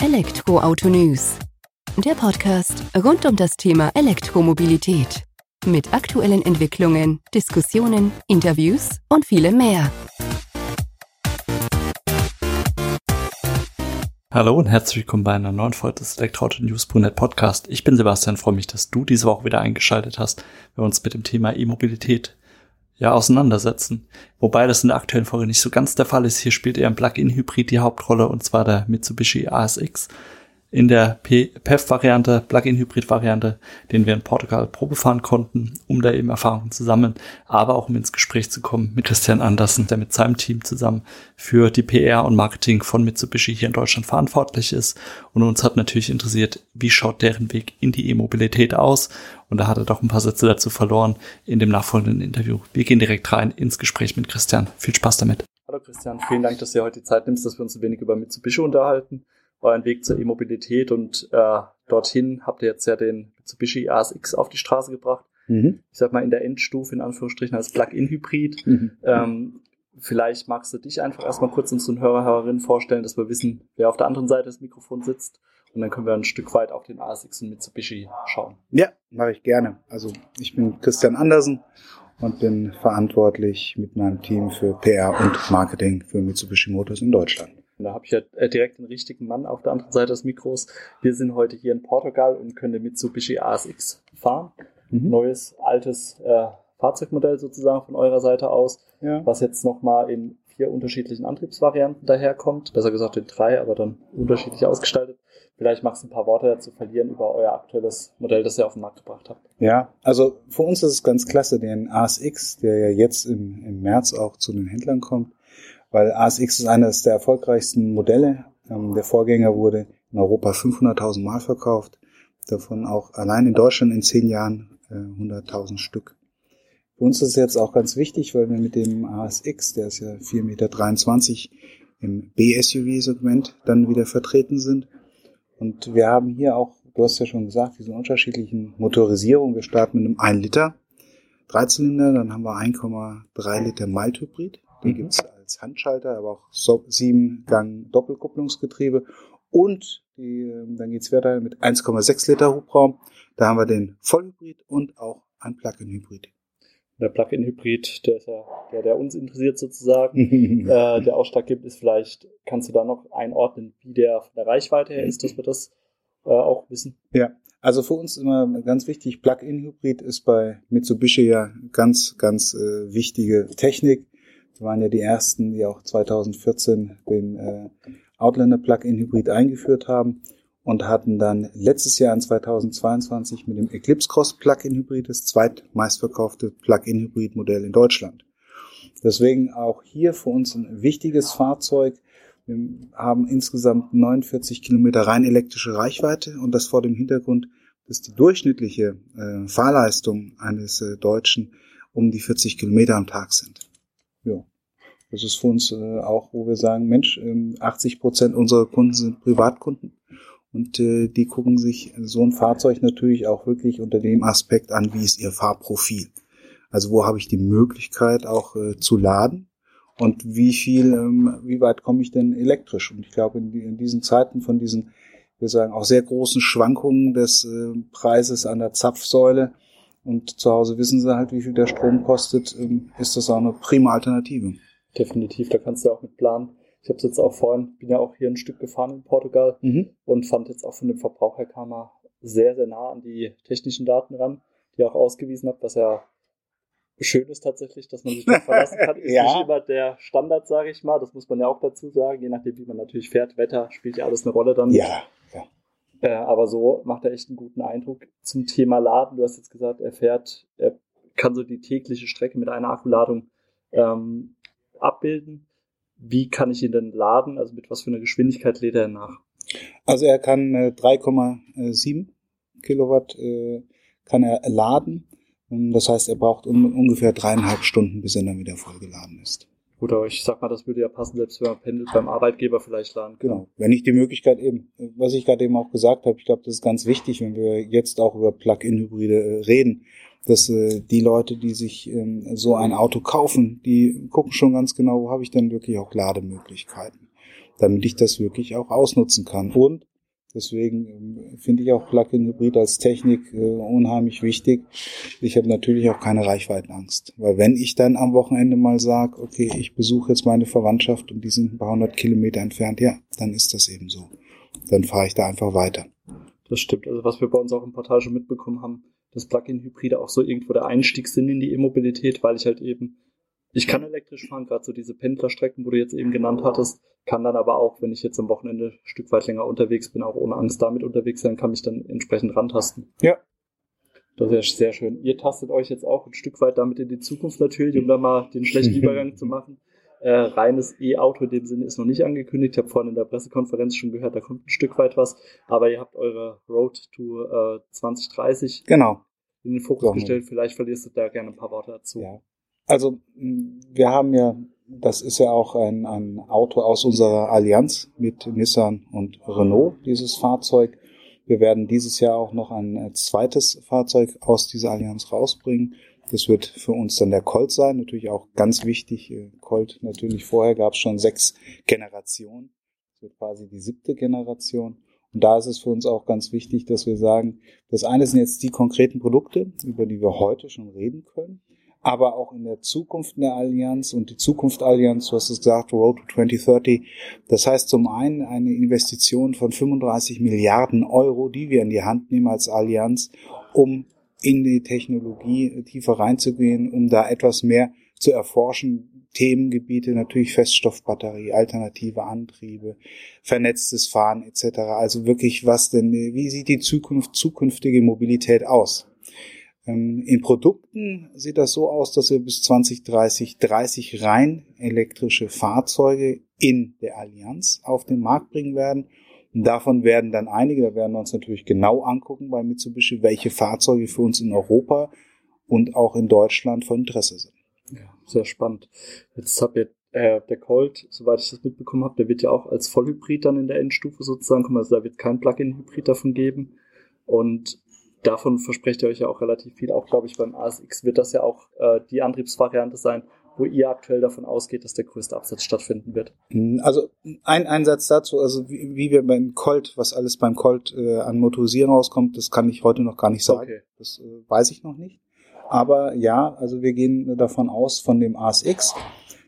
Elektroauto News. Der Podcast rund um das Thema Elektromobilität. Mit aktuellen Entwicklungen, Diskussionen, Interviews und vielem mehr. Hallo und herzlich willkommen bei einer neuen Folge des Elektroauto News.net Podcast. Ich bin Sebastian, freue mich, dass du diese Woche wieder eingeschaltet hast, wenn wir uns mit dem Thema E-Mobilität ja auseinandersetzen. Wobei das in der aktuellen Folge nicht so ganz der Fall ist. Hier spielt eher ein Plug-in-Hybrid die Hauptrolle und zwar der Mitsubishi ASX in der PEF-Variante, Plug-in-Hybrid-Variante, den wir in Portugal Probe fahren konnten, um da eben Erfahrungen zu sammeln, aber auch um ins Gespräch zu kommen mit Christian Andersen, der mit seinem Team zusammen für die PR und Marketing von Mitsubishi hier in Deutschland verantwortlich ist. Und uns hat natürlich interessiert, wie schaut deren Weg in die E-Mobilität aus? Und da hat er doch ein paar Sätze dazu verloren in dem nachfolgenden Interview. Wir gehen direkt rein ins Gespräch mit Christian. Viel Spaß damit. Hallo Christian, vielen Dank, dass du heute die Zeit nimmst, dass wir uns ein wenig über Mitsubishi unterhalten euren Weg zur E-Mobilität und äh, dorthin habt ihr jetzt ja den Mitsubishi ASX auf die Straße gebracht. Mhm. Ich sag mal in der Endstufe in Anführungsstrichen als Plug-in-Hybrid. Mhm. Ähm, vielleicht magst du dich einfach erstmal kurz unseren Hörer, Hörerinnen vorstellen, dass wir wissen, wer auf der anderen Seite des Mikrofons sitzt. Und dann können wir ein Stück weit auf den ASX und Mitsubishi schauen. Ja, mache ich gerne. Also ich bin Christian Andersen und bin verantwortlich mit meinem Team für PR und Marketing für Mitsubishi Motors in Deutschland. Da habe ich ja äh, direkt den richtigen Mann auf der anderen Seite des Mikros. Wir sind heute hier in Portugal und können den Mitsubishi ASX fahren. Mhm. Neues, altes äh, Fahrzeugmodell sozusagen von eurer Seite aus, ja. was jetzt nochmal in vier unterschiedlichen Antriebsvarianten daherkommt. Besser gesagt in drei, aber dann unterschiedlich ausgestaltet. Vielleicht magst du ein paar Worte dazu verlieren über euer aktuelles Modell, das ihr auf den Markt gebracht habt. Ja, also für uns ist es ganz klasse, den ASX, der ja jetzt im, im März auch zu den Händlern kommt, weil ASX ist eines der erfolgreichsten Modelle. Ähm, der Vorgänger wurde in Europa 500.000 Mal verkauft, davon auch allein in Deutschland in zehn Jahren äh, 100.000 Stück. Für uns ist es jetzt auch ganz wichtig, weil wir mit dem ASX, der ist ja 4,23 Meter im B-SUV-Segment dann wieder vertreten sind. Und wir haben hier auch, du hast ja schon gesagt, diese unterschiedlichen Motorisierungen. Wir starten mit einem 1 Liter Dreizylinder, dann haben wir 1,3 Liter Mild-Hybrid. Den mhm. gibt's als Handschalter, aber auch so, sieben Gang Doppelkupplungsgetriebe und die, ähm, dann geht's weiter mit 1,6 Liter Hubraum. Da haben wir den Vollhybrid und auch ein Plug-in-Hybrid. Der Plug-in-Hybrid, der ist ja der, der uns interessiert sozusagen. äh, der Ausschlag gibt ist vielleicht, kannst du da noch einordnen, wie der von der Reichweite her ist, dass wir das äh, auch wissen? Ja, also für uns immer ganz wichtig, Plug-in-Hybrid ist bei Mitsubishi ja ganz, ganz äh, wichtige Technik. Wir waren ja die ersten, die auch 2014 den äh, Outlander Plug-in Hybrid eingeführt haben und hatten dann letztes Jahr in 2022 mit dem Eclipse Cross Plug-in Hybrid das zweitmeistverkaufte Plug-in Hybrid Modell in Deutschland. Deswegen auch hier für uns ein wichtiges Fahrzeug. Wir haben insgesamt 49 Kilometer rein elektrische Reichweite und das vor dem Hintergrund, dass die durchschnittliche äh, Fahrleistung eines äh, Deutschen um die 40 Kilometer am Tag sind. Ja. Das ist für uns äh, auch, wo wir sagen, Mensch, äh, 80 Prozent unserer Kunden sind Privatkunden und äh, die gucken sich so ein Fahrzeug natürlich auch wirklich unter dem Aspekt an, wie ist ihr Fahrprofil. Also wo habe ich die Möglichkeit auch äh, zu laden und wie viel, ähm, wie weit komme ich denn elektrisch? Und ich glaube, in, in diesen Zeiten von diesen, wir sagen, auch sehr großen Schwankungen des äh, Preises an der Zapfsäule, und zu Hause wissen sie halt, wie viel der Strom kostet, ähm, ist das auch eine prima Alternative. Definitiv, da kannst du auch mit planen. Ich habe es jetzt auch vorhin, bin ja auch hier ein Stück gefahren in Portugal mhm. und fand jetzt auch von dem Verbrauch her kam er sehr, sehr nah an die technischen Daten ran, die er auch ausgewiesen hat, was ja schön ist tatsächlich, dass man sich darauf verlassen kann. Ist ja. nicht immer der Standard, sage ich mal. Das muss man ja auch dazu sagen. Je nachdem, wie man natürlich fährt, Wetter spielt ja alles eine Rolle dann. Ja, ja. Äh, aber so macht er echt einen guten Eindruck. Zum Thema Laden, du hast jetzt gesagt, er fährt, er kann so die tägliche Strecke mit einer Akkuladung ähm, abbilden. Wie kann ich ihn denn laden? Also mit was für einer Geschwindigkeit lädt er nach? Also er kann äh, 3,7 Kilowatt äh, kann er laden. Ähm, das heißt, er braucht un ungefähr dreieinhalb Stunden, bis er dann wieder vollgeladen. Gut, aber ich sag mal, das würde ja passen, selbst wenn man pendelt beim Arbeitgeber vielleicht laden kann. Genau. Wenn ich die Möglichkeit eben, was ich gerade eben auch gesagt habe, ich glaube, das ist ganz wichtig, wenn wir jetzt auch über Plug-in-Hybride äh, reden, dass äh, die Leute, die sich ähm, so ein Auto kaufen, die gucken schon ganz genau, wo habe ich denn wirklich auch Lademöglichkeiten. damit ich das wirklich auch ausnutzen kann. Und deswegen ähm, finde ich auch Plug-in-Hybrid als Technik äh, unheimlich wichtig. Ich habe natürlich auch keine Reichweitenangst, weil wenn ich dann am Wochenende mal sage, okay, ich besuche jetzt meine Verwandtschaft und die sind ein paar hundert Kilometer entfernt, ja, dann ist das eben so. Dann fahre ich da einfach weiter. Das stimmt. Also was wir bei uns auch im Portal schon mitbekommen haben, dass Plug-in-Hybride auch so irgendwo der Einstieg sind in die E-Mobilität, weil ich halt eben, ich kann elektrisch fahren, gerade so diese Pendlerstrecken, wo du jetzt eben genannt hattest, kann dann aber auch, wenn ich jetzt am Wochenende ein Stück weit länger unterwegs bin, auch ohne Angst damit unterwegs sein, kann mich dann entsprechend rantasten. Ja. Das wäre sehr schön. Ihr tastet euch jetzt auch ein Stück weit damit in die Zukunft natürlich, um da mal den schlechten Übergang zu machen. Äh, reines E-Auto in dem Sinne ist noch nicht angekündigt. Ich habe vorhin in der Pressekonferenz schon gehört, da kommt ein Stück weit was. Aber ihr habt eure Road to äh, 2030 genau. in den Fokus gestellt. Vielleicht verlierst du da gerne ein paar Worte dazu. Ja. Also wir haben ja, das ist ja auch ein, ein Auto aus unserer Allianz mit Nissan und Renault, dieses Fahrzeug. Wir werden dieses Jahr auch noch ein zweites Fahrzeug aus dieser Allianz rausbringen. Das wird für uns dann der Colt sein, natürlich auch ganz wichtig. Äh, Colt natürlich vorher gab es schon sechs Generationen. Das wird quasi die siebte Generation. Und da ist es für uns auch ganz wichtig, dass wir sagen, das eine sind jetzt die konkreten Produkte, über die wir heute schon reden können, aber auch in der Zukunft in der Allianz und die Zukunft Allianz, du hast es gesagt, Road to 2030. Das heißt zum einen eine Investition von 35 Milliarden Euro, die wir in die Hand nehmen als Allianz, um in die Technologie tiefer reinzugehen, um da etwas mehr zu erforschen. Themengebiete natürlich Feststoffbatterie, alternative Antriebe, vernetztes Fahren etc. Also wirklich was denn, wie sieht die Zukunft, zukünftige Mobilität aus? Ähm, in Produkten sieht das so aus, dass wir bis 2030 30 rein elektrische Fahrzeuge in der Allianz auf den Markt bringen werden und davon werden dann einige, da werden wir uns natürlich genau angucken bei Mitsubishi, welche Fahrzeuge für uns in Europa und auch in Deutschland von Interesse sind. Ja, sehr spannend. Jetzt habt ihr äh, der Colt, soweit ich das mitbekommen habe, der wird ja auch als Vollhybrid dann in der Endstufe sozusagen kommen. Also da wird kein Plug-in-Hybrid davon geben. Und davon versprecht ihr euch ja auch relativ viel. Auch, glaube ich, beim ASX wird das ja auch äh, die Antriebsvariante sein, wo ihr aktuell davon ausgeht, dass der größte Absatz stattfinden wird? Hm, also ein Einsatz dazu, also wie, wie, wir beim Colt, was alles beim Colt äh, an Motorisieren rauskommt, das kann ich heute noch gar nicht sagen. Okay. Das äh, weiß ich noch nicht. Aber ja, also wir gehen davon aus, von dem ASX,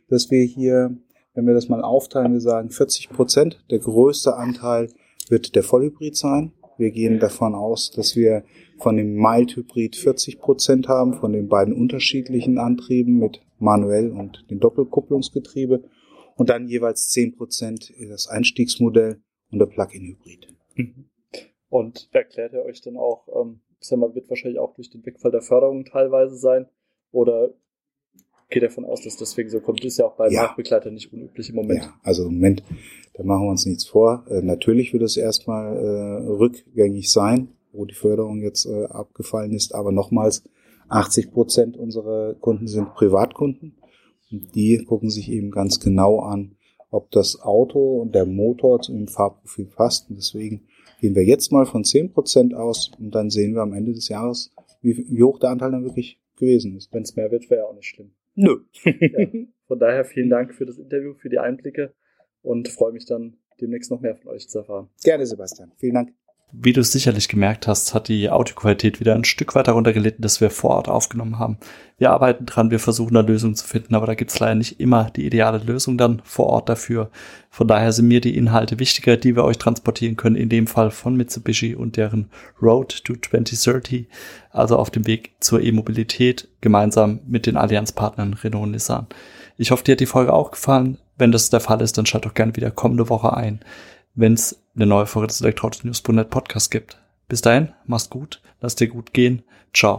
dass wir hier, wenn wir das mal aufteilen, wir sagen 40 Prozent, der größte Anteil wird der Vollhybrid sein. Wir gehen davon aus, dass wir von dem Mild-Hybrid 40 Prozent haben, von den beiden unterschiedlichen Antrieben mit manuell und den Doppelkupplungsgetriebe und dann jeweils 10 Prozent das Einstiegsmodell und der Plug-in-Hybrid. Mhm. Und erklärt ihr euch dann auch, ähm, ich sag mal, wird wahrscheinlich auch durch den Wegfall der Förderung teilweise sein oder geht davon aus, dass deswegen so kommt. Ist ja auch bei ja. Marktbegleitern nicht unüblich im Moment. Ja, also im Moment, da machen wir uns nichts vor. Äh, natürlich wird es erstmal äh, rückgängig sein, wo die Förderung jetzt äh, abgefallen ist. Aber nochmals, 80 Prozent unserer Kunden sind Privatkunden. Und die gucken sich eben ganz genau an, ob das Auto und der Motor zu dem Fahrprofil passt. Und deswegen gehen wir jetzt mal von 10 Prozent aus und dann sehen wir am Ende des Jahres, wie, wie hoch der Anteil dann wirklich gewesen ist. Wenn es mehr wird, wäre auch nicht schlimm. Nö. ja. Von daher vielen Dank für das Interview, für die Einblicke und freue mich dann demnächst noch mehr von euch zu erfahren. Gerne, Sebastian. Vielen Dank. Wie du es sicherlich gemerkt hast, hat die Audioqualität wieder ein Stück weiter runtergelitten, das wir vor Ort aufgenommen haben. Wir arbeiten dran, wir versuchen da Lösungen zu finden, aber da gibt es leider nicht immer die ideale Lösung dann vor Ort dafür. Von daher sind mir die Inhalte wichtiger, die wir euch transportieren können, in dem Fall von Mitsubishi und deren Road to 2030, also auf dem Weg zur E-Mobilität, gemeinsam mit den Allianzpartnern Renault und Nissan. Ich hoffe, dir hat die Folge auch gefallen. Wenn das der Fall ist, dann schalt doch gerne wieder kommende Woche ein wenn es eine neue Folge des Elektroautos News.net Podcast gibt. Bis dahin, mach's gut, lass dir gut gehen. Ciao.